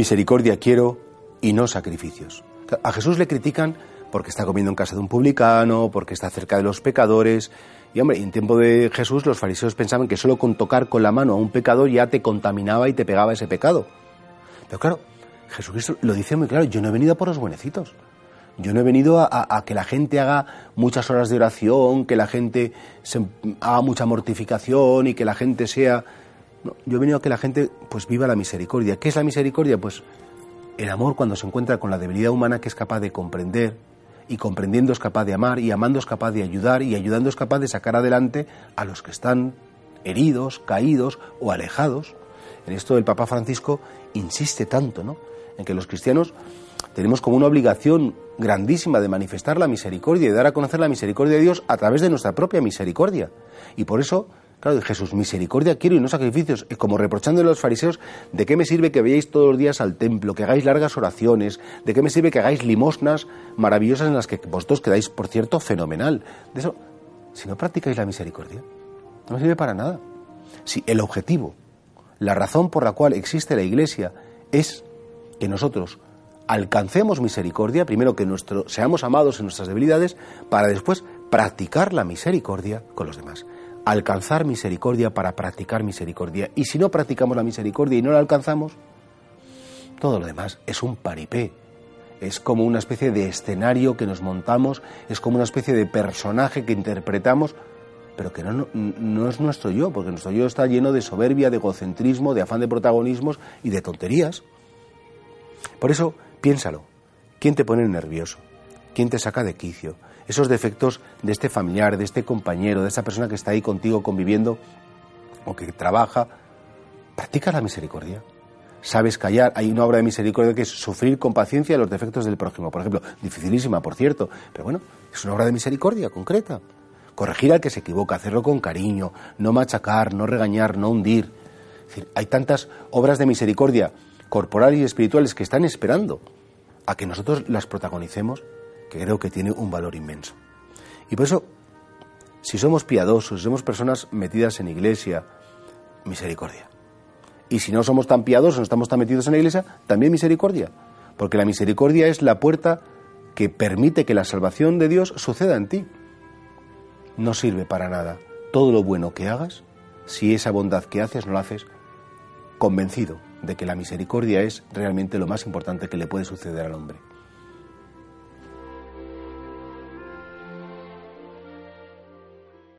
Misericordia quiero y no sacrificios. A Jesús le critican porque está comiendo en casa de un publicano, porque está cerca de los pecadores. Y hombre, en tiempo de Jesús los fariseos pensaban que solo con tocar con la mano a un pecador ya te contaminaba y te pegaba ese pecado. Pero claro, Jesucristo lo dice muy claro, yo no he venido por los buenecitos. Yo no he venido a, que la gente haga muchas horas de oración, que la gente haga mucha mortificación y que la gente sea yo he venido a que la gente pues viva la misericordia. ¿Qué es la misericordia? Pues el amor cuando se encuentra con la debilidad humana que es capaz de comprender y comprendiendo es capaz de amar y amando es capaz de ayudar y ayudando es capaz de sacar adelante a los que están heridos, caídos o alejados. En esto el Papa Francisco insiste tanto, ¿no? En que los cristianos tenemos como una obligación grandísima de manifestar la misericordia y dar a conocer la misericordia de Dios a través de nuestra propia misericordia. Y por eso Claro, Jesús, misericordia quiero y no sacrificios. Como reprochándole a los fariseos, ¿de qué me sirve que veáis todos los días al templo, que hagáis largas oraciones? ¿De qué me sirve que hagáis limosnas maravillosas en las que vosotros quedáis, por cierto, fenomenal? De eso, si no practicáis la misericordia, no me sirve para nada. Si el objetivo, la razón por la cual existe la Iglesia es que nosotros alcancemos misericordia, primero que nuestro, seamos amados en nuestras debilidades, para después practicar la misericordia con los demás alcanzar misericordia para practicar misericordia. Y si no practicamos la misericordia y no la alcanzamos, todo lo demás es un paripé. Es como una especie de escenario que nos montamos, es como una especie de personaje que interpretamos, pero que no, no, es nuestro yo, porque nuestro yo está lleno de soberbia, de egocentrismo, de afán de protagonismos y de tonterías. Por eso, piénsalo. ¿Quién te pone nervioso? ¿Quién te saca de quicio? esos defectos de este familiar, de este compañero, de esa persona que está ahí contigo conviviendo o que trabaja, practica la misericordia. Sabes callar. Hay una obra de misericordia que es sufrir con paciencia los defectos del prójimo. Por ejemplo, dificilísima, por cierto, pero bueno, es una obra de misericordia concreta. Corregir al que se equivoca, hacerlo con cariño, no machacar, no regañar, no hundir. Hay tantas obras de misericordia corporales y espirituales que están esperando a que nosotros las protagonicemos que creo que tiene un valor inmenso. Y por eso, si somos piadosos, si somos personas metidas en iglesia, misericordia. Y si no somos tan piadosos, no estamos tan metidos en la iglesia, también misericordia. Porque la misericordia es la puerta que permite que la salvación de Dios suceda en ti. No sirve para nada todo lo bueno que hagas si esa bondad que haces no la haces convencido de que la misericordia es realmente lo más importante que le puede suceder al hombre.